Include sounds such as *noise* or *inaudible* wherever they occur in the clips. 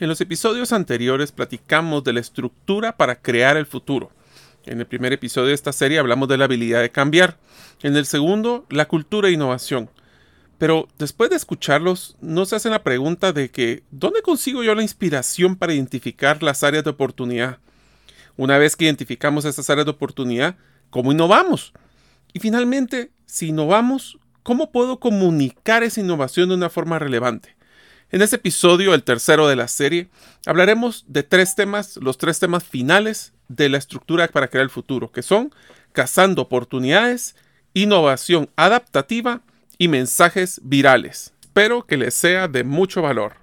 En los episodios anteriores platicamos de la estructura para crear el futuro. En el primer episodio de esta serie hablamos de la habilidad de cambiar. En el segundo, la cultura e innovación. Pero después de escucharlos, no se hacen la pregunta de que ¿dónde consigo yo la inspiración para identificar las áreas de oportunidad? Una vez que identificamos esas áreas de oportunidad, ¿cómo innovamos? Y finalmente, si innovamos, ¿cómo puedo comunicar esa innovación de una forma relevante? En este episodio, el tercero de la serie, hablaremos de tres temas, los tres temas finales de la estructura para crear el futuro, que son cazando oportunidades, innovación adaptativa y mensajes virales. Espero que les sea de mucho valor.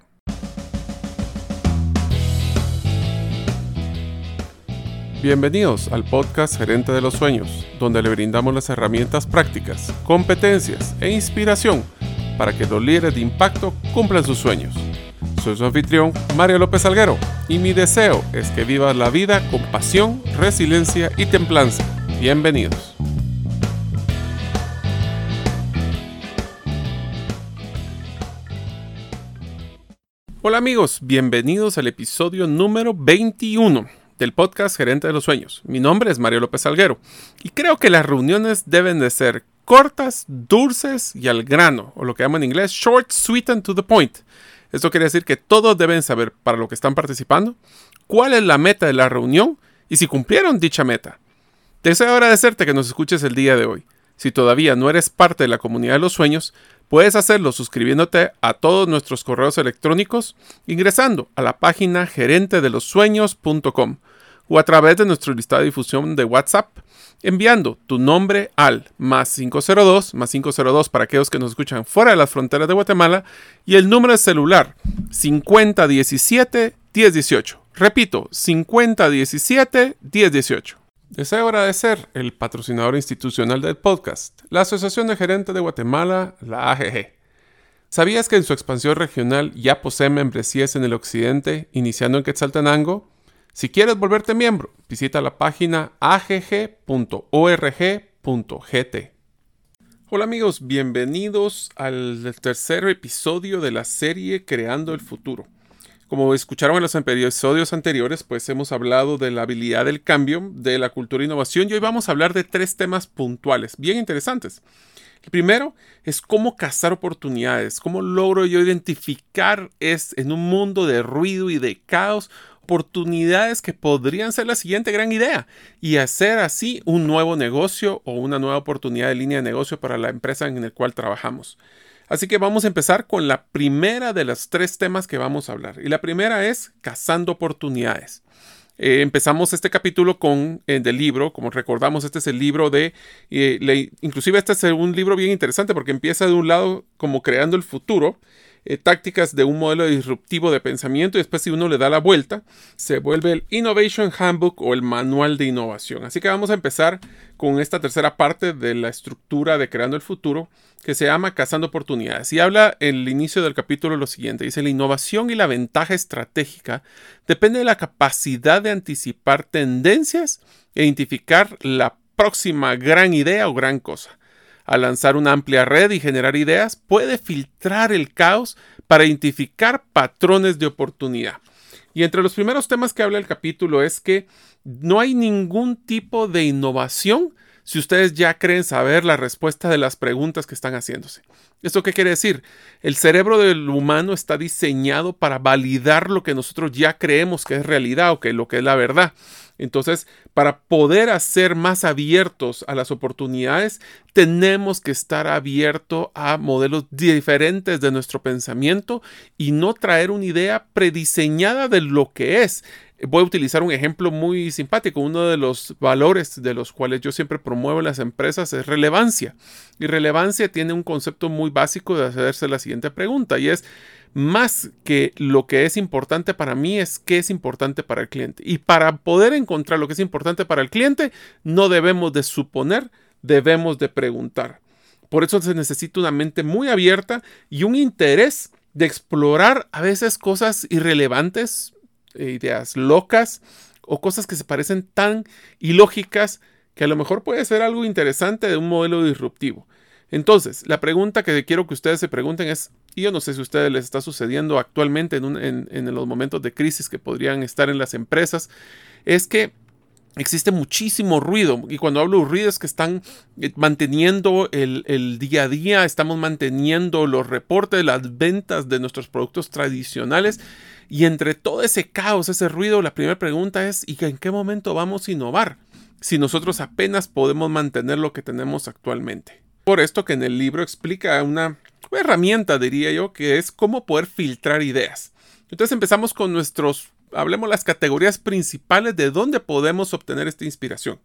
Bienvenidos al podcast Gerente de los Sueños, donde le brindamos las herramientas prácticas, competencias e inspiración para que los líderes de impacto cumplan sus sueños. Soy su anfitrión, Mario López Alguero, y mi deseo es que vivas la vida con pasión, resiliencia y templanza. Bienvenidos. Hola amigos, bienvenidos al episodio número 21 del podcast Gerente de los Sueños. Mi nombre es Mario López Alguero y creo que las reuniones deben de ser cortas, dulces y al grano, o lo que llaman en inglés short, sweet and to the point. Esto quiere decir que todos deben saber para lo que están participando, cuál es la meta de la reunión y si cumplieron dicha meta. Deseo agradecerte que nos escuches el día de hoy. Si todavía no eres parte de la comunidad de los sueños, puedes hacerlo suscribiéndote a todos nuestros correos electrónicos ingresando a la página gerentedelosueños.com o a través de nuestro listado de difusión de WhatsApp enviando tu nombre al más 502, más 502 para aquellos que nos escuchan fuera de las fronteras de Guatemala y el número de celular 5017 1018. Repito, 5017 1018. Deseo agradecer el patrocinador institucional del podcast, la Asociación de Gerentes de Guatemala, la AGG. ¿Sabías que en su expansión regional ya posee membresías en el occidente, iniciando en Quetzaltenango? Si quieres volverte miembro, visita la página agg.org.gt. Hola amigos, bienvenidos al tercer episodio de la serie Creando el Futuro. Como escucharon en los episodios anteriores, pues hemos hablado de la habilidad del cambio, de la cultura e innovación y hoy vamos a hablar de tres temas puntuales, bien interesantes. El primero es cómo cazar oportunidades, cómo logro yo identificar es, en un mundo de ruido y de caos oportunidades que podrían ser la siguiente gran idea y hacer así un nuevo negocio o una nueva oportunidad de línea de negocio para la empresa en la cual trabajamos. Así que vamos a empezar con la primera de los tres temas que vamos a hablar. Y la primera es cazando oportunidades. Eh, empezamos este capítulo con el del libro, como recordamos, este es el libro de, eh, inclusive este es un libro bien interesante porque empieza de un lado como creando el futuro eh, tácticas de un modelo disruptivo de pensamiento y después si uno le da la vuelta, se vuelve el Innovation Handbook o el manual de innovación. Así que vamos a empezar con esta tercera parte de la estructura de Creando el Futuro que se llama Cazando Oportunidades. Y habla el inicio del capítulo lo siguiente. Dice, la innovación y la ventaja estratégica depende de la capacidad de anticipar tendencias e identificar la próxima gran idea o gran cosa al lanzar una amplia red y generar ideas, puede filtrar el caos para identificar patrones de oportunidad. Y entre los primeros temas que habla el capítulo es que no hay ningún tipo de innovación si ustedes ya creen saber la respuesta de las preguntas que están haciéndose. ¿Esto qué quiere decir? El cerebro del humano está diseñado para validar lo que nosotros ya creemos que es realidad o que lo que es la verdad. Entonces, para poder hacer más abiertos a las oportunidades, tenemos que estar abiertos a modelos diferentes de nuestro pensamiento y no traer una idea prediseñada de lo que es. Voy a utilizar un ejemplo muy simpático. Uno de los valores de los cuales yo siempre promuevo las empresas es relevancia. Y relevancia tiene un concepto muy básico de hacerse la siguiente pregunta y es, más que lo que es importante para mí es qué es importante para el cliente. Y para poder encontrar lo que es importante para el cliente, no debemos de suponer, debemos de preguntar. Por eso se necesita una mente muy abierta y un interés de explorar a veces cosas irrelevantes, eh, ideas locas o cosas que se parecen tan ilógicas que a lo mejor puede ser algo interesante de un modelo disruptivo. Entonces, la pregunta que quiero que ustedes se pregunten es, y yo no sé si a ustedes les está sucediendo actualmente en, en los momentos de crisis que podrían estar en las empresas, es que existe muchísimo ruido. Y cuando hablo de ruido es que están eh, manteniendo el, día a día, estamos manteniendo los reportes, las ventas de nuestros productos tradicionales. Y entre todo ese caos, ese ruido, la primera pregunta es, ¿y en qué momento vamos a innovar? Si nosotros apenas podemos mantener lo que tenemos actualmente. Por esto que en el libro explica una herramienta, diría yo, que es cómo poder filtrar ideas. Entonces empezamos con nuestros hablemos las categorías principales de dónde podemos obtener esta inspiración.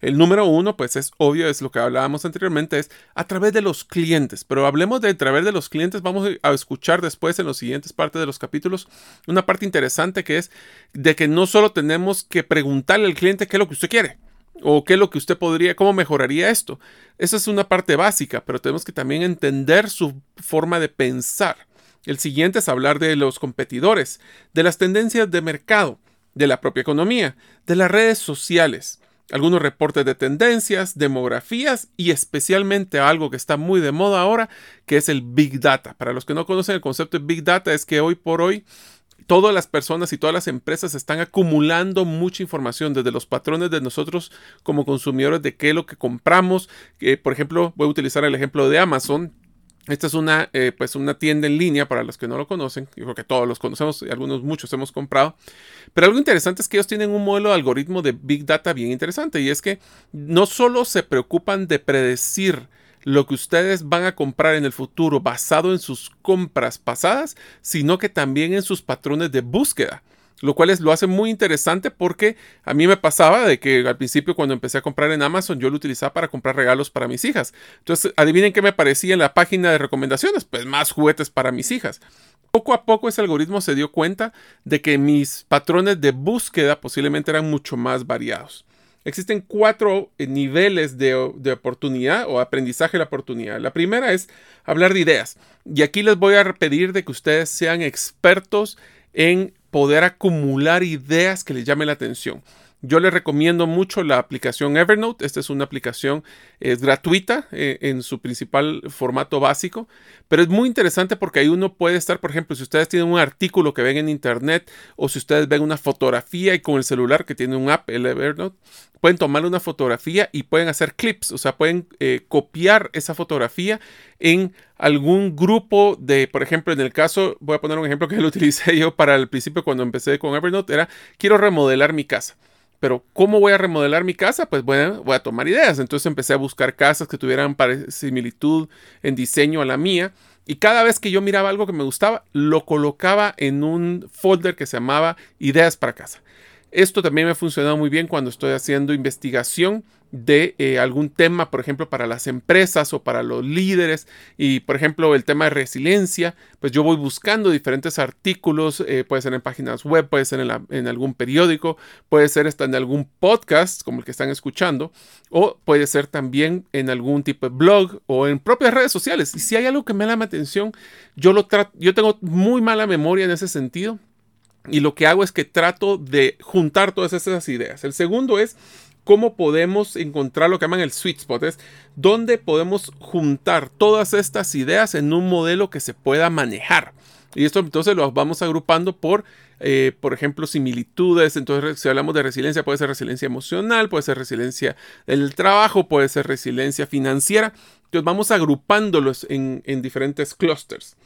El número uno, pues es obvio, es lo que hablábamos anteriormente, es a través de los clientes. Pero hablemos de a través de los clientes, vamos a escuchar después en los siguientes partes de los capítulos una parte interesante que es de que no solo tenemos que preguntarle al cliente qué es lo que usted quiere o qué es lo que usted podría, cómo mejoraría esto. Esa es una parte básica, pero tenemos que también entender su forma de pensar. El siguiente es hablar de los competidores, de las tendencias de mercado, de la propia economía, de las redes sociales, algunos reportes de tendencias, demografías y especialmente algo que está muy de moda ahora, que es el Big Data. Para los que no conocen el concepto de Big Data es que hoy por hoy todas las personas y todas las empresas están acumulando mucha información desde los patrones de nosotros como consumidores de qué es lo que compramos. por ejemplo, voy a utilizar el ejemplo de Amazon esta es una, eh, pues una tienda en línea para los que no lo conocen. Yo creo que todos los conocemos y algunos, muchos hemos comprado. Pero algo interesante es que ellos tienen un modelo de algoritmo de Big Data bien interesante y es que no solo se preocupan de predecir lo que ustedes van a comprar en el futuro basado en sus compras pasadas, sino que también en sus patrones de búsqueda lo cual es, lo hace muy interesante porque a mí me pasaba de que al principio cuando empecé a comprar en Amazon yo lo utilizaba para comprar regalos para mis hijas. Entonces, adivinen qué me parecía en la página de recomendaciones, pues más juguetes para mis hijas. Poco a poco ese algoritmo se dio cuenta de que mis patrones de búsqueda posiblemente eran mucho más variados. Existen cuatro eh, niveles de, de, oportunidad o aprendizaje de la oportunidad. La primera es hablar de ideas. Y aquí les voy a pedir de que ustedes sean expertos en poder acumular ideas que les llamen la atención. Yo les recomiendo mucho la aplicación Evernote. Esta es una aplicación es gratuita eh, en su principal formato básico, pero es muy interesante porque ahí uno puede estar, por ejemplo, si ustedes tienen un artículo que ven en internet o si ustedes ven una fotografía y con el celular que tiene un app, el Evernote, pueden tomar una fotografía y pueden hacer clips, o sea, pueden eh, copiar esa fotografía en algún grupo de, por ejemplo, en el caso, voy a poner un ejemplo que *laughs* lo utilicé yo para el principio cuando empecé con Evernote, era quiero remodelar mi casa. Pero ¿cómo voy a remodelar mi casa? Pues bueno, voy a tomar ideas. Entonces empecé a buscar casas que tuvieran similitud en diseño a la mía. Y cada vez que yo miraba algo que me gustaba, lo colocaba en un folder que se llamaba Ideas para casa. Esto también me ha funcionado muy bien cuando estoy haciendo investigación de eh, algún tema, por ejemplo, para las empresas o para los líderes. Y, por ejemplo, el tema de resiliencia, pues yo voy buscando diferentes artículos, eh, puede ser en páginas web, puede ser en, algún periódico, puede ser hasta en algún podcast, como el que están escuchando, o puede ser también en algún tipo de blog o en propias redes sociales. Y si hay algo que me llama atención, yo lo trato, yo tengo muy mala memoria en ese sentido. Y lo que hago es que trato de juntar todas esas ideas. El segundo es cómo podemos encontrar lo que llaman el sweet spot, es dónde podemos juntar todas estas ideas en un modelo que se pueda manejar. Y esto entonces lo vamos agrupando por, eh, por ejemplo, similitudes. Entonces, si hablamos de resiliencia, puede ser resiliencia emocional, puede ser resiliencia del trabajo, puede ser resiliencia financiera. Entonces, vamos agrupándolos en, en diferentes clusters.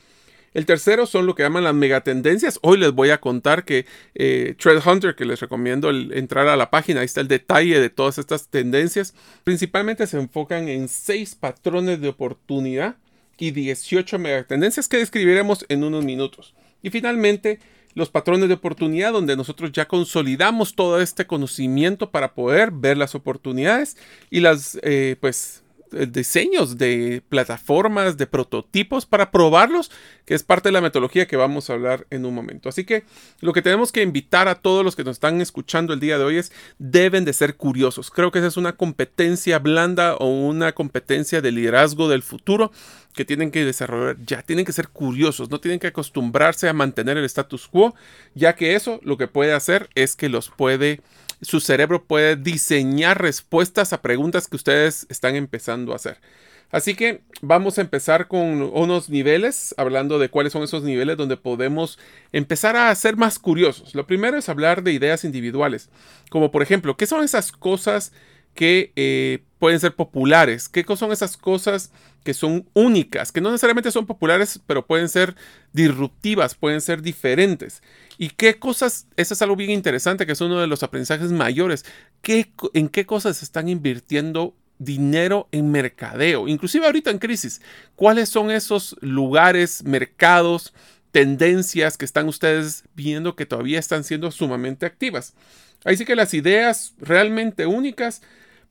El tercero son lo que llaman las megatendencias. Hoy les voy a contar que eh, Hunter, que les recomiendo entrar a la página, ahí está el detalle de todas estas tendencias. Principalmente se enfocan en seis patrones de oportunidad y 18 megatendencias que describiremos en unos minutos. Y finalmente, los patrones de oportunidad donde nosotros ya consolidamos todo este conocimiento para poder ver las oportunidades y las eh, pues diseños de plataformas, de prototipos para probarlos, que es parte de la metodología que vamos a hablar en un momento. Así que lo que tenemos que invitar a todos los que nos están escuchando el día de hoy es, deben de ser curiosos. Creo que esa es una competencia blanda o una competencia de liderazgo del futuro que tienen que desarrollar ya, tienen que ser curiosos, no tienen que acostumbrarse a mantener el status quo, ya que eso lo que puede hacer es que los puede su cerebro puede diseñar respuestas a preguntas que ustedes están empezando a hacer. Así que vamos a empezar con unos niveles, hablando de cuáles son esos niveles donde podemos empezar a ser más curiosos. Lo primero es hablar de ideas individuales, como por ejemplo, ¿qué son esas cosas que eh, pueden ser populares? ¿Qué son esas cosas que son únicas, que no necesariamente son populares, pero pueden ser disruptivas, pueden ser diferentes? ¿Y qué cosas? Eso es algo bien interesante, que es uno de los aprendizajes mayores. ¿Qué, ¿En qué cosas están invirtiendo dinero en mercadeo? Inclusive ahorita en crisis, ¿cuáles son esos lugares, mercados, tendencias que están ustedes viendo que todavía están siendo sumamente activas? Ahí sí que las ideas realmente únicas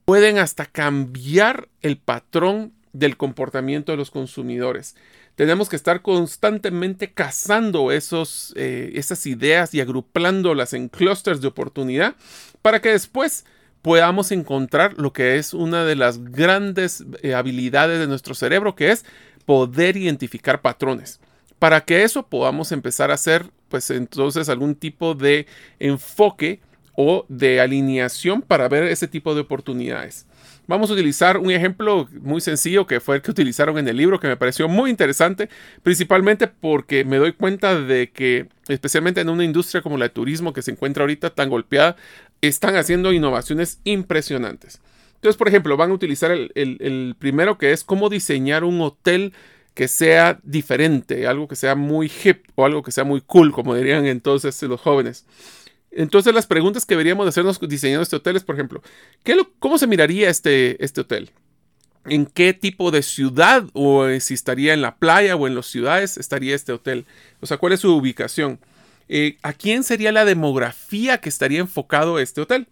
pueden hasta cambiar el patrón del comportamiento de los consumidores. Tenemos que estar constantemente cazando esos, eh, esas ideas y agrupándolas en clústeres de oportunidad para que después podamos encontrar lo que es una de las grandes eh, habilidades de nuestro cerebro, que es poder identificar patrones. Para que eso podamos empezar a hacer, pues entonces algún tipo de enfoque o de alineación para ver ese tipo de oportunidades. Vamos a utilizar un ejemplo muy sencillo que fue el que utilizaron en el libro, que me pareció muy interesante, principalmente porque me doy cuenta de que, especialmente en una industria como la de turismo que se encuentra ahorita tan golpeada, están haciendo innovaciones impresionantes. Entonces, por ejemplo, van a utilizar el, el primero que es cómo diseñar un hotel que sea diferente, algo que sea muy hip o algo que sea muy cool, como dirían entonces los jóvenes. Entonces las preguntas que deberíamos hacernos diseñando este hotel es, por ejemplo, ¿qué ¿cómo se miraría este, este hotel? ¿En qué tipo de ciudad o si estaría en la playa o en las ciudades estaría este hotel? O sea, ¿cuál es su ubicación? Eh, ¿A quién sería la demografía que estaría enfocado este hotel?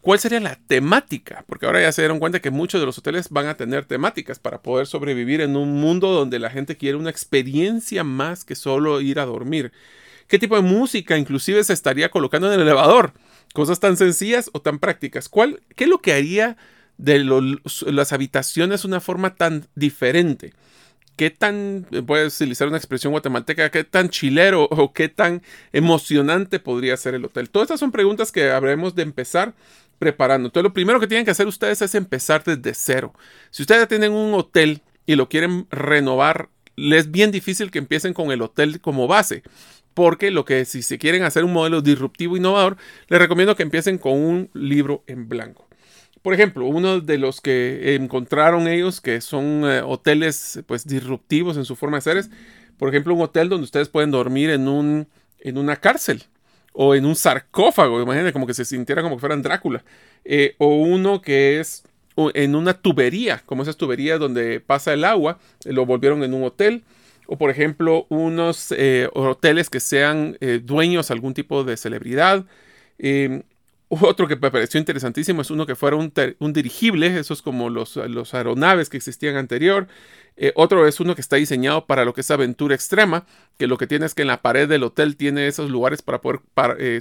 ¿Cuál sería la temática? Porque ahora ya se dieron cuenta que muchos de los hoteles van a tener temáticas para poder sobrevivir en un mundo donde la gente quiere una experiencia más que solo ir a dormir qué tipo de música inclusive se estaría colocando en el elevador. Cosas tan sencillas o tan prácticas. ¿Cuál, ¿Qué es lo que haría de las habitaciones una forma tan diferente? ¿Qué tan, puedes utilizar una expresión guatemalteca, qué tan chilero o qué tan emocionante podría ser el hotel? Todas estas son preguntas que habremos de empezar preparando. Entonces, lo primero que tienen que hacer ustedes es empezar desde cero. Si ustedes tienen un hotel y lo quieren renovar, les es bien difícil que empiecen con el hotel como base porque lo que si se quieren hacer un modelo disruptivo innovador, les recomiendo que empiecen con un libro en blanco. Por ejemplo, uno de los que encontraron ellos que son eh, hoteles pues disruptivos en su forma de ser es, por ejemplo, un hotel donde ustedes pueden dormir en un en una cárcel o en un sarcófago, imagínense como que se sintiera como que fueran Drácula, eh, o uno que es en una tubería, como esas tuberías donde pasa el agua, lo volvieron en un hotel o por ejemplo unos eh, hoteles que sean eh, dueños de algún tipo de celebridad. Em, otro que me pareció interesantísimo es uno que fuera un, dirigible, eso es como los, los aeronaves que existían anterior. Eh, otro es uno que está diseñado para lo que es aventura extrema, que lo que tiene es que en la pared del hotel tiene esos lugares para poder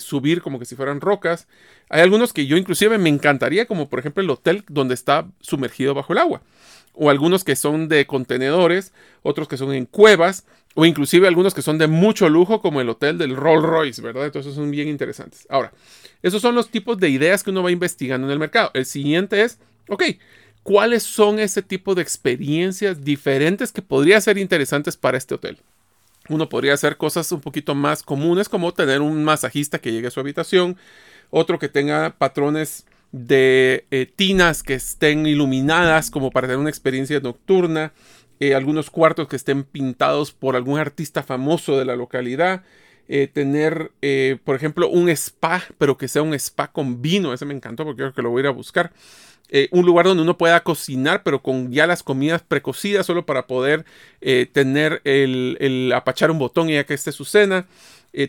subir como que si fueran rocas. Hay algunos que yo inclusive me encantaría, como por ejemplo el hotel donde está sumergido bajo el agua o algunos que son de contenedores, otros que son en cuevas, o inclusive algunos que son de mucho lujo, como el hotel del Rolls Royce, ¿verdad? Entonces son bien interesantes. Ahora, esos son los tipos de ideas que uno va investigando en el mercado. El siguiente es, ok, ¿cuáles son ese tipo de experiencias diferentes que podrían ser interesantes para este hotel? Uno podría hacer cosas un poquito más comunes, como tener un masajista que llegue a su habitación, otro que tenga patrones de eh, tinas que estén iluminadas como para tener una experiencia nocturna, eh, algunos cuartos que estén pintados por algún artista famoso de la localidad, eh, tener, por ejemplo, un spa, pero que sea un spa con vino, ese me encantó porque creo que lo voy a ir a buscar. Un lugar donde uno pueda cocinar, pero con ya las comidas precocidas, solo para poder tener el, el, apachar un botón y ya que esté su cena.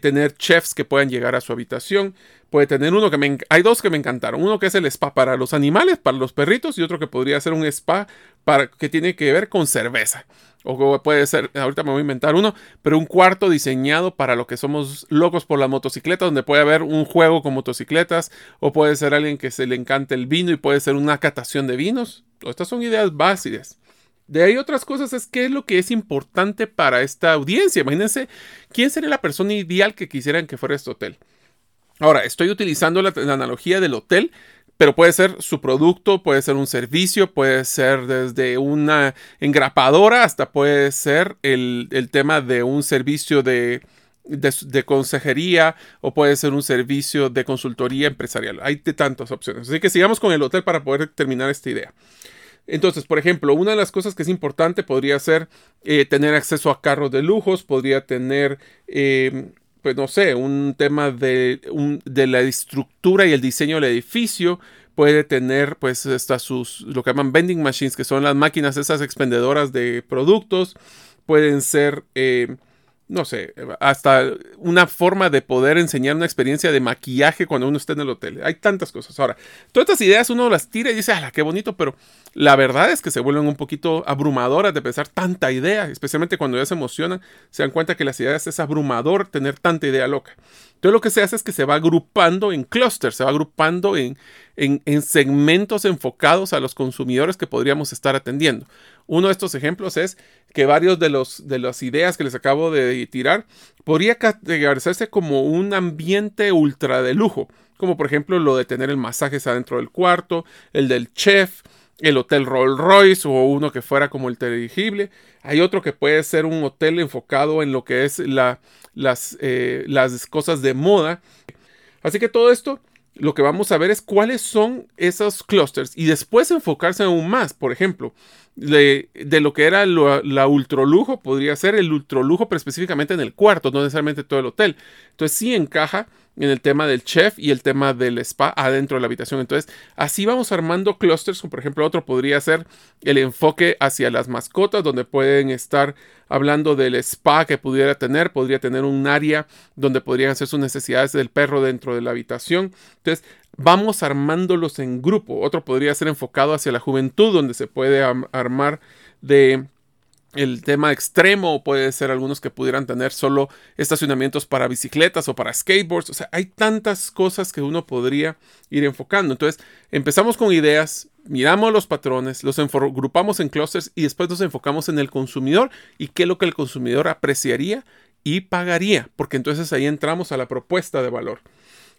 Tener chefs que puedan llegar a su habitación puede tener uno que me... Hay dos que me encantaron. Uno que es el spa para los animales, para los perritos, y otro que podría ser un spa para, que tiene que ver con cerveza. O puede ser, ahorita me voy a inventar uno, pero un cuarto diseñado para lo que somos locos por la motocicleta, donde puede haber un juego con motocicletas, o puede ser alguien que se le encante el vino y puede ser una catación de vinos. Estas son ideas básicas. De ahí otras cosas es qué es lo que es importante para esta audiencia. Imagínense quién sería la persona ideal que quisieran que fuera este hotel. Ahora, estoy utilizando la, analogía del hotel pero puede ser su producto, puede ser un servicio, puede ser desde una engrapadora hasta puede ser el, tema de un servicio de, de, consejería o puede ser un servicio de consultoría empresarial. Hay de tantas opciones. Así que sigamos con el hotel para poder terminar esta idea. Entonces, por ejemplo, una de las cosas que es importante podría ser eh, tener acceso a carros de lujos, podría tener eh, pues no sé, un tema de, de la estructura y el diseño del edificio, puede tener pues estas sus, lo que llaman vending machines, que son las máquinas esas expendedoras de productos, pueden ser eh, no sé, hasta una forma de poder enseñar una experiencia de maquillaje cuando uno esté en el hotel. Hay tantas cosas. Ahora, todas estas ideas uno las tira y dice, ¡ah, qué bonito! Pero la verdad es que se vuelven un poquito abrumadoras de pensar tanta idea, especialmente cuando ya se emocionan, se dan cuenta que las ideas es abrumador tener tanta idea loca. Entonces lo que se hace es que se va agrupando en clusters, se va agrupando en, en, segmentos enfocados a los consumidores que podríamos estar atendiendo. Uno de estos ejemplos es que varios de, los, de las ideas que les acabo de tirar podría categorizarse como un ambiente ultra de lujo, como por ejemplo lo de tener el masaje adentro del cuarto, el del chef, el hotel Rolls Royce o uno que fuera como el dirigible. Hay otro que puede ser un hotel enfocado en lo que es la, las, eh, las cosas de moda. Así que todo esto lo que vamos a ver es cuáles son esos clusters y después enfocarse aún más. Por ejemplo, de, lo que era la ultrolujo, podría ser el ultrolujo, pero específicamente en el cuarto, no necesariamente todo el hotel. Entonces sí encaja en el tema del chef y el tema del spa adentro de la habitación. Entonces, así vamos armando clusters, por ejemplo, otro podría ser el enfoque hacia las mascotas, donde pueden estar hablando del spa que pudiera tener, podría tener un área donde podrían hacer sus necesidades del perro dentro de la habitación. Entonces, vamos armándolos en grupo. Otro podría ser enfocado hacia la juventud, donde se puede armar de el tema extremo puede ser algunos que pudieran tener solo estacionamientos para bicicletas o para skateboards. O sea, hay tantas cosas que uno podría ir enfocando. Entonces, empezamos con ideas, miramos los patrones, los agrupamos en clusters y después nos enfocamos en el consumidor y qué es lo que el consumidor apreciaría y pagaría, porque entonces ahí entramos a la propuesta de valor.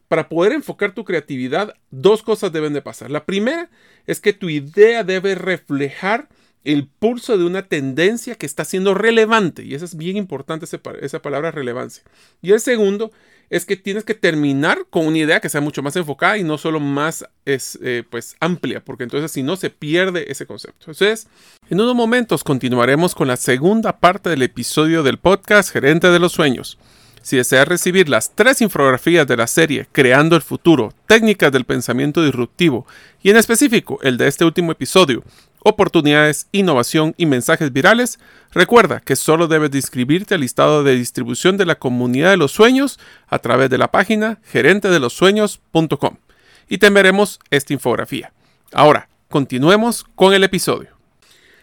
Para poder enfocar tu creatividad, dos cosas deben de pasar. La primera es que tu idea debe reflejar el pulso de una tendencia que está siendo relevante. Y eso es bien importante, esa palabra relevancia. Y el segundo es que tienes que terminar con una idea que sea mucho más enfocada y no solo más es, eh, pues, amplia, porque entonces si no se pierde ese concepto. Entonces, en unos momentos continuaremos con la segunda parte del episodio del podcast Gerente de los Sueños. Si deseas recibir las tres infografías de la serie Creando el Futuro, técnicas del pensamiento disruptivo y en específico el de este último episodio, oportunidades, innovación y mensajes virales, recuerda que solo debes inscribirte al listado de distribución de la comunidad de los sueños a través de la página gerentedelosueños.com y te veremos esta infografía. Ahora, continuemos con el episodio.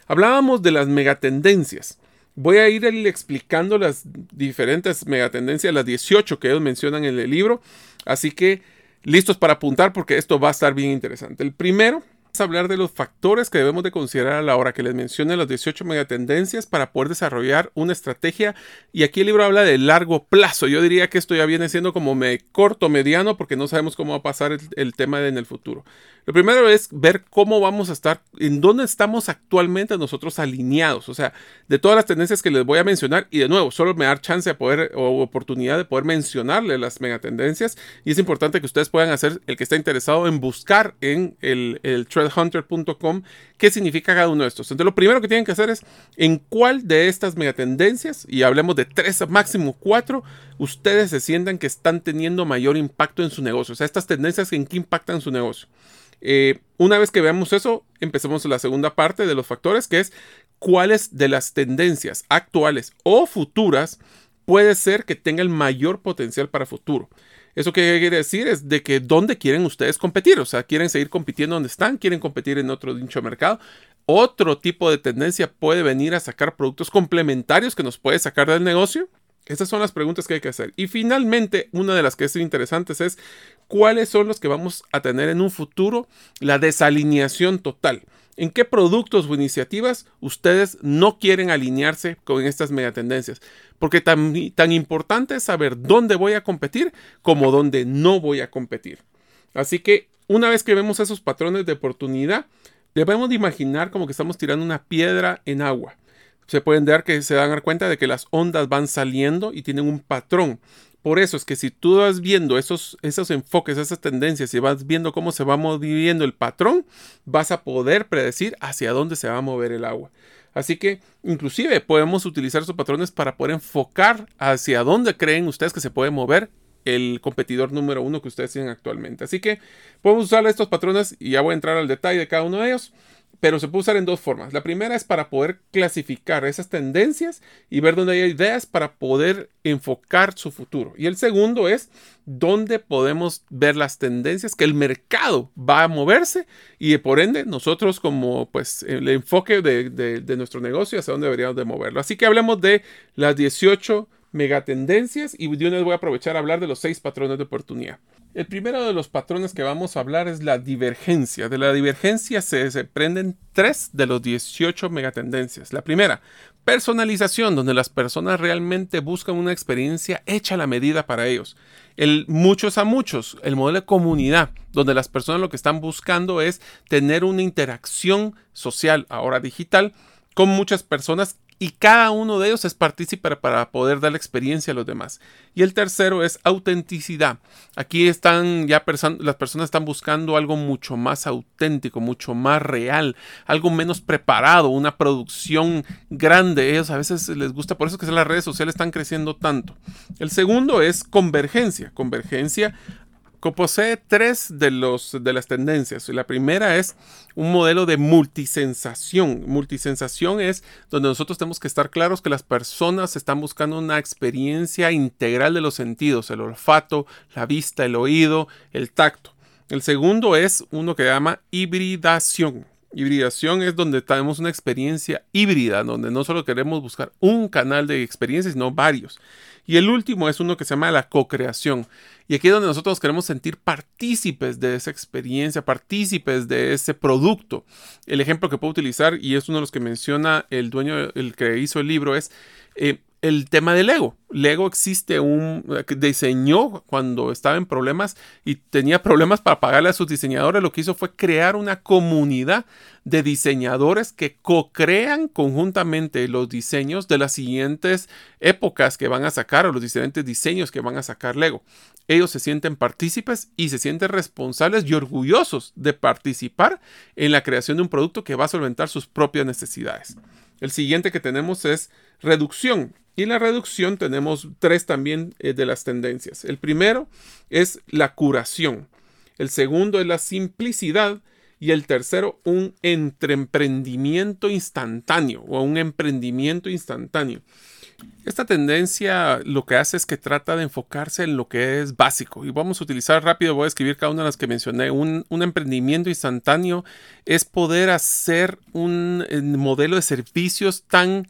Hablábamos de las megatendencias. Voy a ir explicando las diferentes megatendencias, las 18 que ellos mencionan en el libro, así que listos para apuntar porque esto va a estar bien interesante. El primero hablar de los factores que debemos de considerar a la hora que les mencione las 18 megatendencias para poder desarrollar una estrategia. Y aquí el libro habla de largo plazo. Yo diría que esto ya viene siendo como me corto, mediano, porque no sabemos cómo va a pasar el, tema en el futuro. Lo primero es ver cómo vamos a estar, en dónde estamos actualmente nosotros alineados. O sea, de todas las tendencias que les voy a mencionar, y de nuevo, solo me da chance de poder o oportunidad de poder mencionarle las megatendencias. Y es importante que ustedes puedan hacer, el que está interesado en buscar en el, el threadhunter.com, qué significa cada uno de estos. Entonces, lo primero que tienen que hacer es en cuál de estas megatendencias, y hablemos de tres, máximo cuatro, ustedes se sientan que están teniendo mayor impacto en su negocio. O sea, estas tendencias en qué impactan su negocio. Eh, una vez que veamos eso, empecemos la segunda parte de los factores, que es cuáles de las tendencias actuales o futuras puede ser que tenga el mayor potencial para futuro. ¿Eso qué quiere decir? Es de que dónde quieren ustedes competir. O sea, quieren seguir compitiendo donde están, quieren competir en otro nicho de mercado. Otro tipo de tendencia puede venir a sacar productos complementarios que nos puede sacar del negocio. Esas son las preguntas que hay que hacer. Y finalmente, una de las que es interesantes es cuáles son los que vamos a tener en un futuro la desalineación total. ¿En qué productos o iniciativas ustedes no quieren alinearse con estas megatendencias? Porque tan, tan importante es saber dónde voy a competir como dónde no voy a competir. Así que una vez que vemos esos patrones de oportunidad, debemos de imaginar como que estamos tirando una piedra en agua. Se pueden dar que se dan cuenta de que las ondas van saliendo y tienen un patrón. Por eso es que si tú vas viendo esos, esos enfoques, esas tendencias y vas viendo cómo se va moviendo el patrón, vas a poder predecir hacia dónde se va a mover el agua. Así que inclusive podemos utilizar esos patrones para poder enfocar hacia dónde creen ustedes que se puede mover el competidor número uno que ustedes tienen actualmente. Así que podemos usar estos patrones y ya voy a entrar al detalle de cada uno de ellos pero se puede usar en dos formas. La primera es para poder clasificar esas tendencias y ver dónde hay ideas para poder enfocar su futuro. Y el segundo es dónde podemos ver las tendencias que el mercado va a moverse y por ende nosotros como pues el enfoque de, nuestro negocio hacia dónde deberíamos de moverlo. Así que hablemos de las 18 megatendencias y de una voy a aprovechar a hablar de los seis patrones de oportunidad. El primero de los patrones que vamos a hablar es la divergencia. De la divergencia se, se prenden tres de los 18 megatendencias. La primera, personalización, donde las personas realmente buscan una experiencia hecha a la medida para ellos. El muchos a muchos, el modelo de comunidad, donde las personas lo que están buscando es tener una interacción social, ahora digital, con muchas personas y cada uno de ellos es partícipe para poder dar la experiencia a los demás. Y el tercero es autenticidad. Aquí están ya las personas están buscando algo mucho más auténtico, mucho más real, algo menos preparado, una producción grande. Ellos a veces les gusta, por eso que las redes sociales están creciendo tanto. El segundo es convergencia. Convergencia posee tres de, los, de las tendencias. La primera es un modelo de multisensación. Multisensación es donde nosotros tenemos que estar claros que las personas están buscando una experiencia integral de los sentidos, el olfato, la vista, el oído, el tacto. El segundo es uno que llama hibridación. Hibridación es donde tenemos una experiencia híbrida, donde no solo queremos buscar un canal de experiencia, sino varios. Y el último es uno que se llama la co-creación. Y aquí es donde nosotros queremos sentir partícipes de esa experiencia, partícipes de ese producto. El ejemplo que puedo utilizar, y es uno de los que menciona el dueño, el que hizo el libro, es eh, el tema del Lego. Lego existe un diseñó cuando estaba en problemas y tenía problemas para pagarle a sus diseñadores. Lo que hizo fue crear una comunidad de diseñadores que co-crean conjuntamente los diseños de las siguientes épocas que van a sacar o los diferentes diseños que van a sacar Lego. Ellos se sienten partícipes y se sienten responsables y orgullosos de participar en la creación de un producto que va a solventar sus propias necesidades. El siguiente que tenemos es reducción. Y la reducción tenemos tres también eh, de las tendencias. El primero es la curación. El segundo es la simplicidad. Y el tercero, un emprendimiento instantáneo o un emprendimiento instantáneo. Esta tendencia lo que hace es que trata de enfocarse en lo que es básico. Y vamos a utilizar rápido, voy a escribir cada una de las que mencioné. Un, un emprendimiento instantáneo es poder hacer un eh, modelo de servicios tan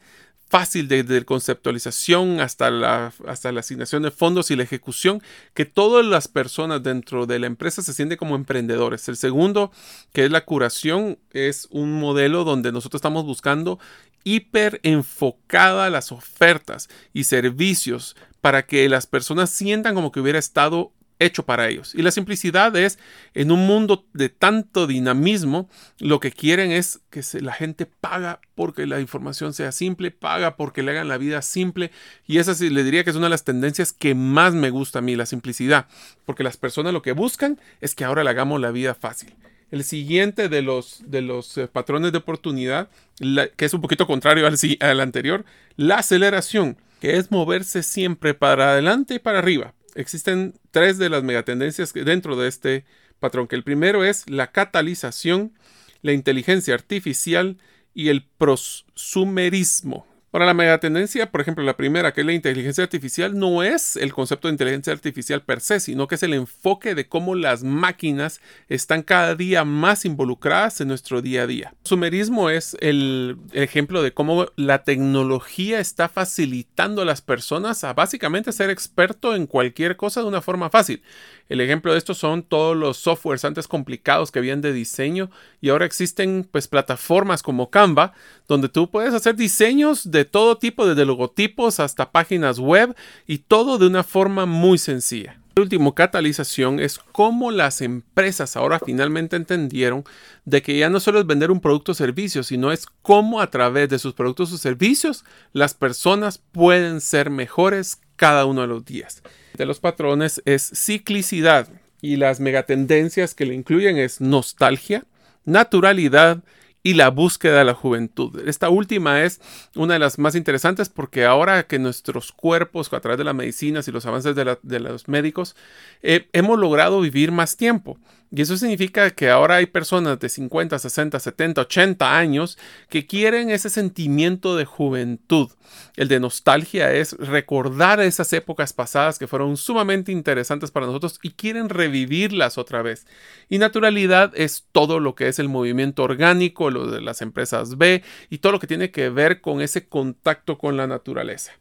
fácil desde conceptualización hasta la, hasta la asignación de fondos y la ejecución, que todas las personas dentro de la empresa se sienten como emprendedores. El segundo, que es la curación, es un modelo donde nosotros estamos buscando hiper enfocada las ofertas y servicios para que las personas sientan como que hubiera estado hecho para ellos. Y la simplicidad es, en un mundo de tanto dinamismo, lo que quieren es que la gente paga porque la información sea simple, paga porque le hagan la vida simple. Y esa sí le diría que es una de las tendencias que más me gusta a mí, la simplicidad. Porque las personas lo que buscan es que ahora le hagamos la vida fácil. El siguiente de los, de los eh, patrones de oportunidad, que es un poquito contrario al anterior, la aceleración, que es moverse siempre para adelante y para arriba existen tres de las megatendencias dentro de este patrón, que el primero es la catalización, la inteligencia artificial y el prosumerismo. Para la megatendencia, por ejemplo, la primera, que es la inteligencia artificial, no es el concepto de inteligencia artificial per se, sino que es el enfoque de cómo las máquinas están cada día más involucradas en nuestro día a día. Sumerismo es el ejemplo de cómo la tecnología está facilitando a las personas a básicamente ser experto en cualquier cosa de una forma fácil. El ejemplo de esto son todos los softwares antes complicados que habían de diseño y ahora existen pues plataformas como Canva donde tú puedes hacer diseños de todo tipo, desde logotipos hasta páginas web y todo de una forma muy sencilla. El último, catalización, es cómo las empresas ahora finalmente entendieron de que ya no solo es vender un producto o servicio, sino es cómo a través de sus productos o servicios las personas pueden ser mejores cada uno de los días. De los patrones es ciclicidad y las megatendencias que le incluyen es nostalgia, naturalidad, y la búsqueda de la juventud. Esta última es una de las más interesantes porque ahora que nuestros cuerpos, a través de las medicinas y los avances de, los médicos, eh, hemos logrado vivir más tiempo. Y eso significa que ahora hay personas de 50, 60, 70, 80 años que quieren ese sentimiento de juventud. El de nostalgia es recordar esas épocas pasadas que fueron sumamente interesantes para nosotros y quieren revivirlas otra vez. Y naturalidad es todo lo que es el movimiento orgánico, lo de las empresas B y todo lo que tiene que ver con ese contacto con la naturaleza.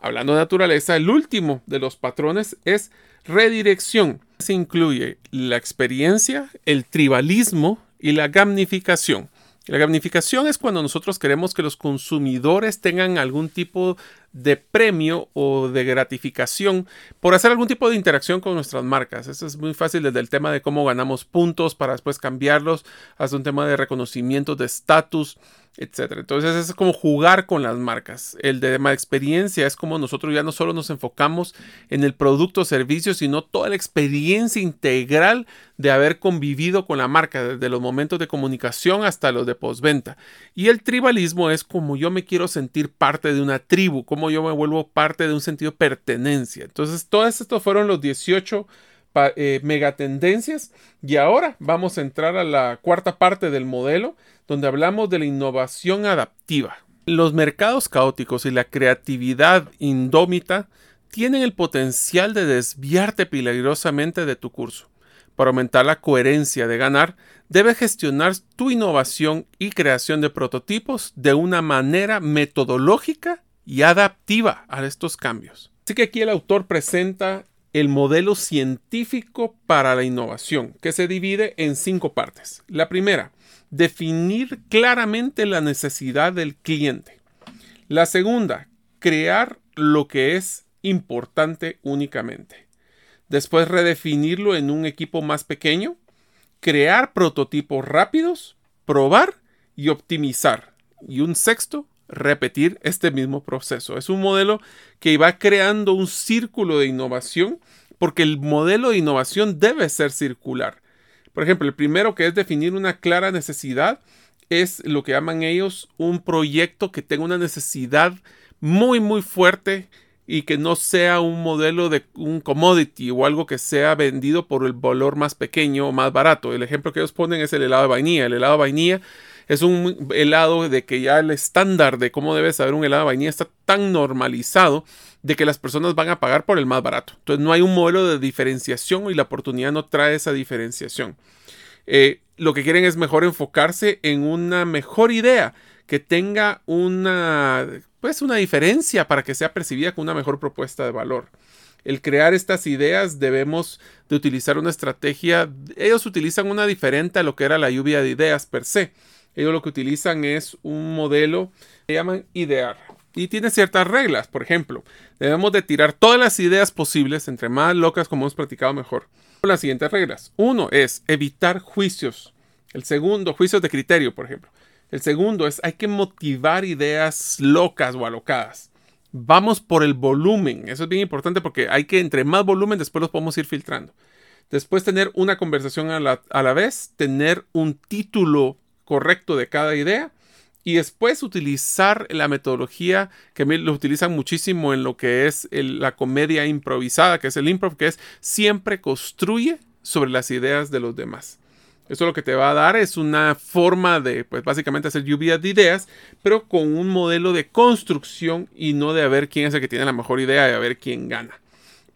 Hablando de naturaleza, el último de los patrones es redirección. Se incluye la experiencia, el tribalismo y la gamificación. La gamificación es cuando nosotros queremos que los consumidores tengan algún tipo de premio o de gratificación por hacer algún tipo de interacción con nuestras marcas. Eso es muy fácil desde el tema de cómo ganamos puntos para después cambiarlos hasta un tema de reconocimiento de estatus etcétera. Entonces es como jugar con las marcas. El de más experiencia es como nosotros ya no solo nos enfocamos en el producto o servicio, sino toda la experiencia integral de haber convivido con la marca, desde los momentos de comunicación hasta los de postventa. Y el tribalismo es como yo me quiero sentir parte de una tribu, como yo me vuelvo parte de un sentido de pertenencia. Entonces, todos estos fueron los 18 eh, megatendencias y ahora vamos a entrar a la cuarta parte del modelo donde hablamos de la innovación adaptiva. Los mercados caóticos y la creatividad indómita tienen el potencial de desviarte peligrosamente de tu curso. Para aumentar la coherencia de ganar, debes gestionar tu innovación y creación de prototipos de una manera metodológica y adaptiva a estos cambios. Así que aquí el autor presenta el modelo científico para la innovación, que se divide en cinco partes. La primera, definir claramente la necesidad del cliente. La segunda, crear lo que es importante únicamente. Después redefinirlo en un equipo más pequeño, crear prototipos rápidos, probar y optimizar. Y un sexto, repetir este mismo proceso. Es un modelo que va creando un círculo de innovación porque el modelo de innovación debe ser circular. Por ejemplo, el primero que es definir una clara necesidad es lo que llaman ellos un proyecto que tenga una necesidad muy muy fuerte y que no sea un modelo de un commodity o algo que sea vendido por el valor más pequeño o más barato. El ejemplo que ellos ponen es el helado de vainilla. El helado de vainilla es un helado de que ya el estándar de cómo debe saber un helado de vainilla está tan normalizado de que las personas van a pagar por el más barato. Entonces no hay un modelo de diferenciación y la oportunidad no trae esa diferenciación. Eh, lo que quieren es mejor enfocarse en una mejor idea que tenga una, pues una diferencia para que sea percibida como una mejor propuesta de valor. El crear estas ideas debemos de utilizar una estrategia. Ellos utilizan una diferente a lo que era la lluvia de ideas per se. Ellos lo que utilizan es un modelo que llaman idear y tiene ciertas reglas. Por ejemplo, debemos de tirar todas las ideas posibles, entre más locas como hemos practicado mejor. Las siguientes reglas. Uno es evitar juicios. El segundo, juicios de criterio, por ejemplo. El segundo es hay que motivar ideas locas o alocadas. Vamos por el volumen. Eso es bien importante porque hay que, entre más volumen, después los podemos ir filtrando. Después tener una conversación a la, a la vez, tener un título correcto de cada idea y después utilizar la metodología que lo utilizan muchísimo en lo que es la comedia improvisada, que es el improv, que es siempre construye sobre las ideas de los demás. Eso lo que te va a dar es una forma de, pues básicamente hacer lluvia de ideas, pero con un modelo de construcción y no de a ver quién es el que tiene la mejor idea y a ver quién gana.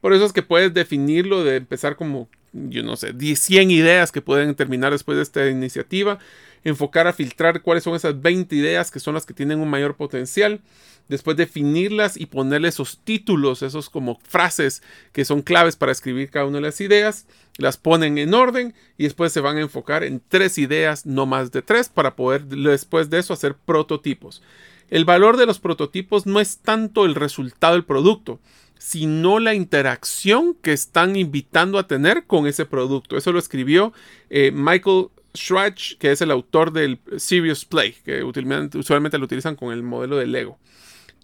Por eso es que puedes definirlo de empezar como, yo no sé, 100 ideas que pueden terminar después de esta iniciativa enfocar a filtrar cuáles son esas 20 ideas que son las que tienen un mayor potencial, después definirlas y ponerle esos títulos, esos como frases que son claves para escribir cada una de las ideas, las ponen en orden y después se van a enfocar en tres ideas, no más de tres, para poder después de eso hacer prototipos. El valor de los prototipos no es tanto el resultado del producto, sino la interacción que están invitando a tener con ese producto. Eso lo escribió eh, Michael Schwartz, que es el autor del Serious Play, que usualmente lo utilizan con el modelo de Lego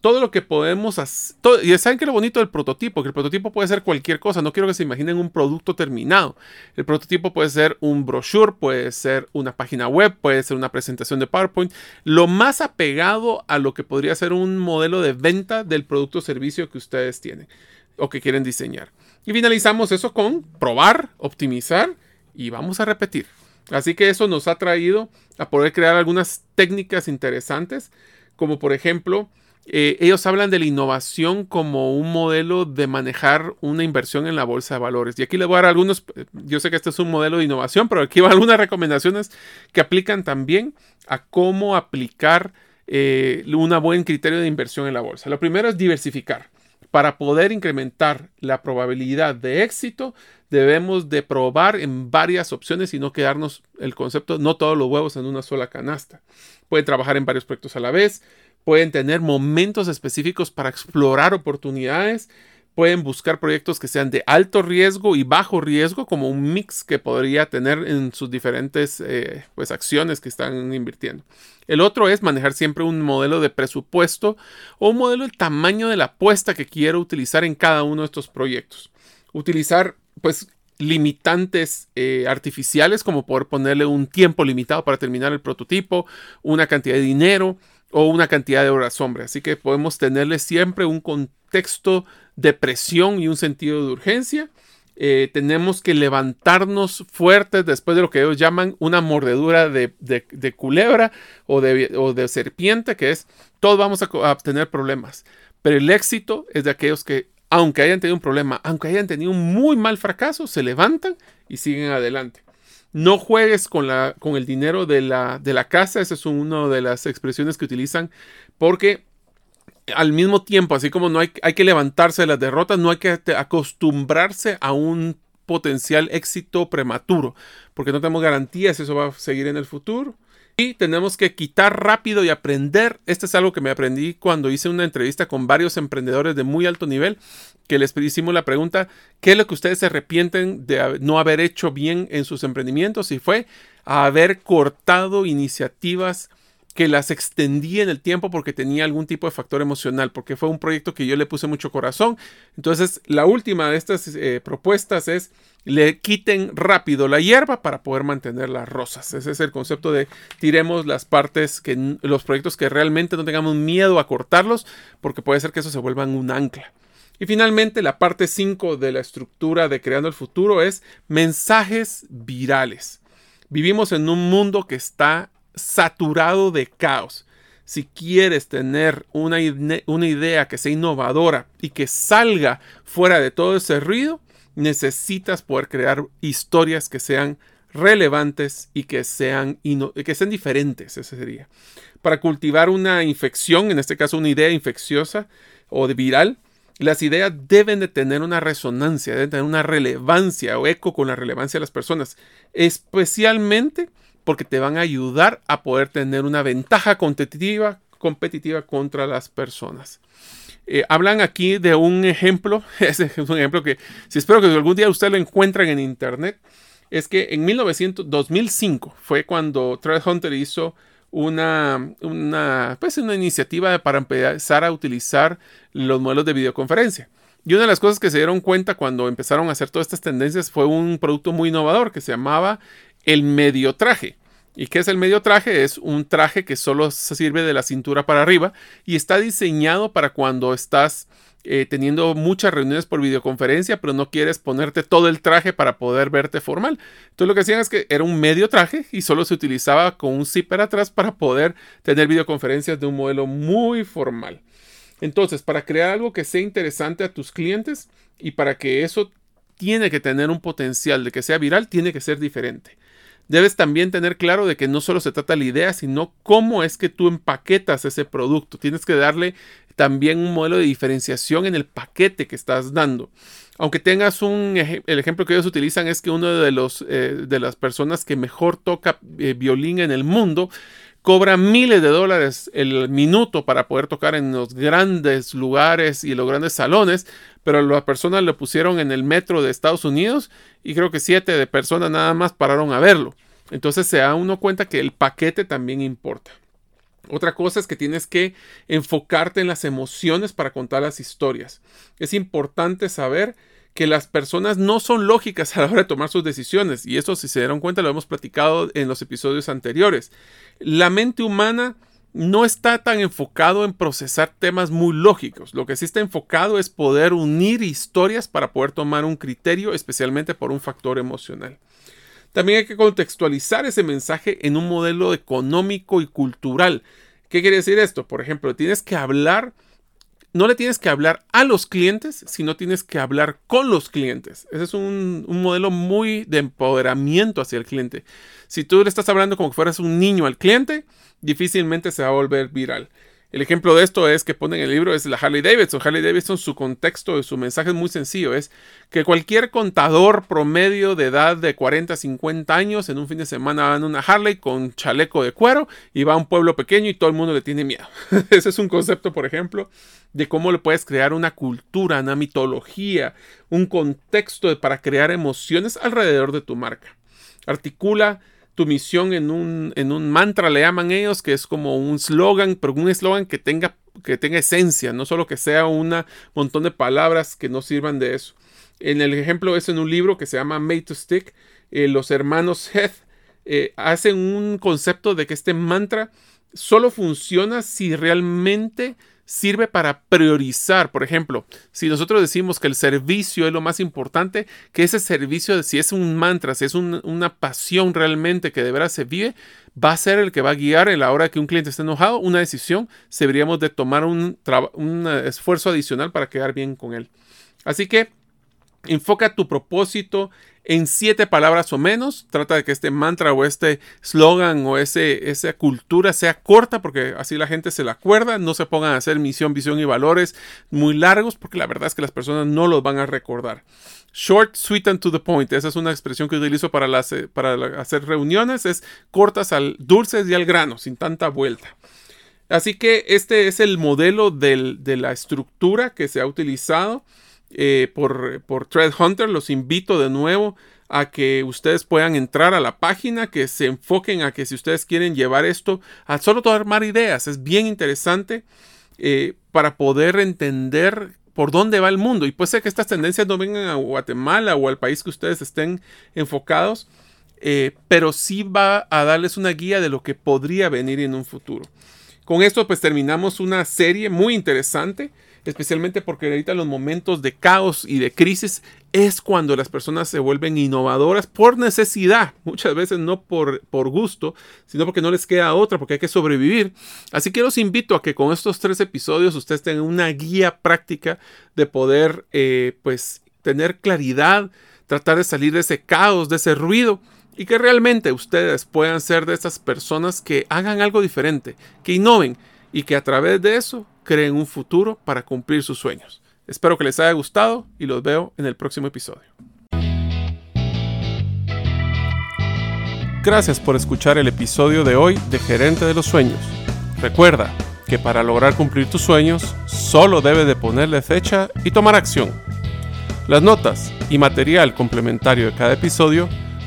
todo lo que podemos hacer. Y saben que lo bonito del prototipo, que el prototipo puede ser cualquier cosa. No quiero que se imaginen un producto terminado. El prototipo puede ser un brochure, puede ser una página web, puede ser una presentación de PowerPoint. Lo más apegado a lo que podría ser un modelo de venta del producto o servicio que ustedes tienen o que quieren diseñar. Y finalizamos eso con probar, optimizar y vamos a repetir. Así que eso nos ha traído a poder crear algunas técnicas interesantes, como por ejemplo eh, ellos hablan de la innovación como un modelo de manejar una inversión en la bolsa de valores. Y aquí les voy a dar algunos, eh, yo sé que este es un modelo de innovación, pero aquí van *laughs* algunas recomendaciones que aplican también a cómo aplicar eh, un buen criterio de inversión en la bolsa. Lo primero es diversificar. Para poder incrementar la probabilidad de éxito, debemos de probar en varias opciones y no quedarnos el concepto, no todos los huevos en una sola canasta. Pueden trabajar en varios proyectos a la vez, pueden tener momentos específicos para explorar oportunidades, pueden buscar proyectos que sean de alto riesgo y bajo riesgo, como un mix que podría tener en sus diferentes eh, pues, acciones que están invirtiendo. El otro es manejar siempre un modelo de presupuesto o un modelo del tamaño de la apuesta que quiero utilizar en cada uno de estos proyectos. Utilizar pues limitantes eh, artificiales como poder ponerle un tiempo limitado para terminar el prototipo, una cantidad de dinero, o una cantidad de horas sombra. Así que podemos tenerle siempre un contexto de presión y un sentido de urgencia. Eh, tenemos que levantarnos fuertes después de lo que ellos llaman una mordedura de, culebra o de, serpiente, que es todos vamos a, a tener problemas. Pero el éxito es de aquellos que, aunque hayan tenido un problema, aunque hayan tenido un muy mal fracaso, se levantan y siguen adelante. No juegues con, la, con el dinero de la, de la casa, esa es una de las expresiones que utilizan, porque al mismo tiempo, así como no hay, hay que levantarse de las derrotas, no hay que acostumbrarse a un potencial éxito prematuro, porque no tenemos garantías eso va a seguir en el futuro. Y tenemos que quitar rápido y aprender. Este es algo que me aprendí cuando hice una entrevista con varios emprendedores de muy alto nivel, que les hicimos la pregunta, ¿qué es lo que ustedes se arrepienten de no haber hecho bien en sus emprendimientos? Y fue haber cortado iniciativas que las extendí en el tiempo porque tenía algún tipo de factor emocional, porque fue un proyecto que yo le puse mucho corazón. Entonces, la última de estas eh, propuestas es le quiten rápido la hierba para poder mantener las rosas. Ese es el concepto de tiremos las partes que los proyectos que realmente no tengamos miedo a cortarlos, porque puede ser que eso se vuelvan un ancla. Y finalmente, la parte 5 de la estructura de Creando el Futuro es mensajes virales. Vivimos en un mundo que está saturado de caos. Si quieres tener una, una, idea que sea innovadora y que salga fuera de todo ese ruido, necesitas poder crear historias que sean relevantes y que sean, que sean diferentes, ese sería. Para cultivar una infección, en este caso una idea infecciosa o de viral, las ideas deben de tener una resonancia, deben tener una relevancia o eco con la relevancia de las personas, especialmente porque te van a ayudar a poder tener una ventaja competitiva, competitiva contra las personas. Eh, hablan aquí de un ejemplo, *laughs* es un ejemplo que si espero que algún día ustedes lo encuentren en internet, es que en 1900, 2005 fue cuando Tread Hunter hizo una, una, pues una iniciativa para empezar a utilizar los modelos de videoconferencia. Y una de las cosas que se dieron cuenta cuando empezaron a hacer todas estas tendencias fue un producto muy innovador que se llamaba el medio traje. ¿Y qué es el medio traje? Es un traje que solo se sirve de la cintura para arriba y está diseñado para cuando estás eh, teniendo muchas reuniones por videoconferencia, pero no quieres ponerte todo el traje para poder verte formal. Entonces lo que hacían es que era un medio traje y solo se utilizaba con un zipper atrás para poder tener videoconferencias de un modelo muy formal. Entonces, para crear algo que sea interesante a tus clientes y para que eso tiene que tener un potencial de que sea viral, tiene que ser diferente debes también tener claro de que no solo se trata la idea, sino cómo es que tú empaquetas ese producto. Tienes que darle también un modelo de diferenciación en el paquete que estás dando. Aunque tengas un el ejemplo que ellos utilizan es que uno de los eh, de las personas que mejor toca eh, violín en el mundo cobra miles de dólares el minuto para poder tocar en los grandes lugares y los grandes salones, pero las personas lo pusieron en el metro de Estados Unidos y creo que siete de personas nada más pararon a verlo. Entonces se da uno cuenta que el paquete también importa. Otra cosa es que tienes que enfocarte en las emociones para contar las historias. Es importante saber que las personas no son lógicas a la hora de tomar sus decisiones. Y eso, si se dieron cuenta, lo hemos platicado en los episodios anteriores. La mente humana no está tan enfocado en procesar temas muy lógicos. Lo que sí está enfocado es poder unir historias para poder tomar un criterio, especialmente por un factor emocional. También hay que contextualizar ese mensaje en un modelo económico y cultural. ¿Qué quiere decir esto? Por ejemplo, tienes que hablar no le tienes que hablar a los clientes, sino tienes que hablar con los clientes. Ese es un, modelo muy de empoderamiento hacia el cliente. Si tú le estás hablando como que fueras un niño al cliente, difícilmente se va a volver viral. El ejemplo de esto es que ponen en el libro es la Harley Davidson. Harley Davidson, su contexto, su mensaje es muy sencillo. Es que cualquier contador promedio de edad de 40, 50 años en un fin de semana va en una Harley con chaleco de cuero y va a un pueblo pequeño y todo el mundo le tiene miedo. *laughs* Ese es un concepto, por ejemplo, de cómo le puedes crear una cultura, una mitología, un contexto para crear emociones alrededor de tu marca. Articula tu misión en un, en un mantra, le llaman ellos, que es como un slogan, pero un eslogan que tenga, que tenga esencia, no solo que sea un montón de palabras que no sirvan de eso. En el ejemplo es en un libro que se llama Made to Stick, eh, los hermanos Heath eh, hacen un concepto de que este mantra solo funciona si realmente sirve para priorizar. Por ejemplo, si nosotros decimos que el servicio es lo más importante, que ese servicio, si es un mantra, si es una pasión realmente que de verdad se vive, va a ser el que va a guiar en la hora que un cliente esté enojado, una decisión, deberíamos de tomar un, un esfuerzo adicional para quedar bien con él. Así que enfoca tu propósito en siete palabras o menos. Trata de que este mantra o este slogan o ese, esa cultura sea corta porque así la gente se la acuerda. No se pongan a hacer misión, visión y valores muy largos porque la verdad es que las personas no los van a recordar. Short, sweet and to the point. Esa es una expresión que utilizo para, las, eh, para hacer reuniones. Es cortas, al, dulces y al grano, sin tanta vuelta. Así que este es el modelo de la estructura que se ha utilizado eh, por, por Hunter. Los invito de nuevo a que ustedes puedan entrar a la página, que se enfoquen a que si ustedes quieren llevar esto a solo tomar ideas, es bien interesante eh, para poder entender por dónde va el mundo. Y puede ser que estas tendencias no vengan a Guatemala o al país que ustedes estén enfocados, eh, pero sí va a darles una guía de lo que podría venir en un futuro. Con esto pues terminamos una serie muy interesante especialmente porque ahorita los momentos de caos y de crisis es cuando las personas se vuelven innovadoras por necesidad, muchas veces no por, por gusto, sino porque no les queda otra, porque hay que sobrevivir. Así que los invito a que con estos tres episodios ustedes tengan una guía práctica de poder eh, pues tener claridad, tratar de salir de ese caos, de ese ruido y que realmente ustedes puedan ser de esas personas que hagan algo diferente, que innoven y que a través de eso creen un futuro para cumplir sus sueños. Espero que les haya gustado y los veo en el próximo episodio. Gracias por escuchar el episodio de hoy de Gerente de los Sueños. Recuerda que para lograr cumplir tus sueños solo debes de ponerle fecha y tomar acción. Las notas y material complementario de cada episodio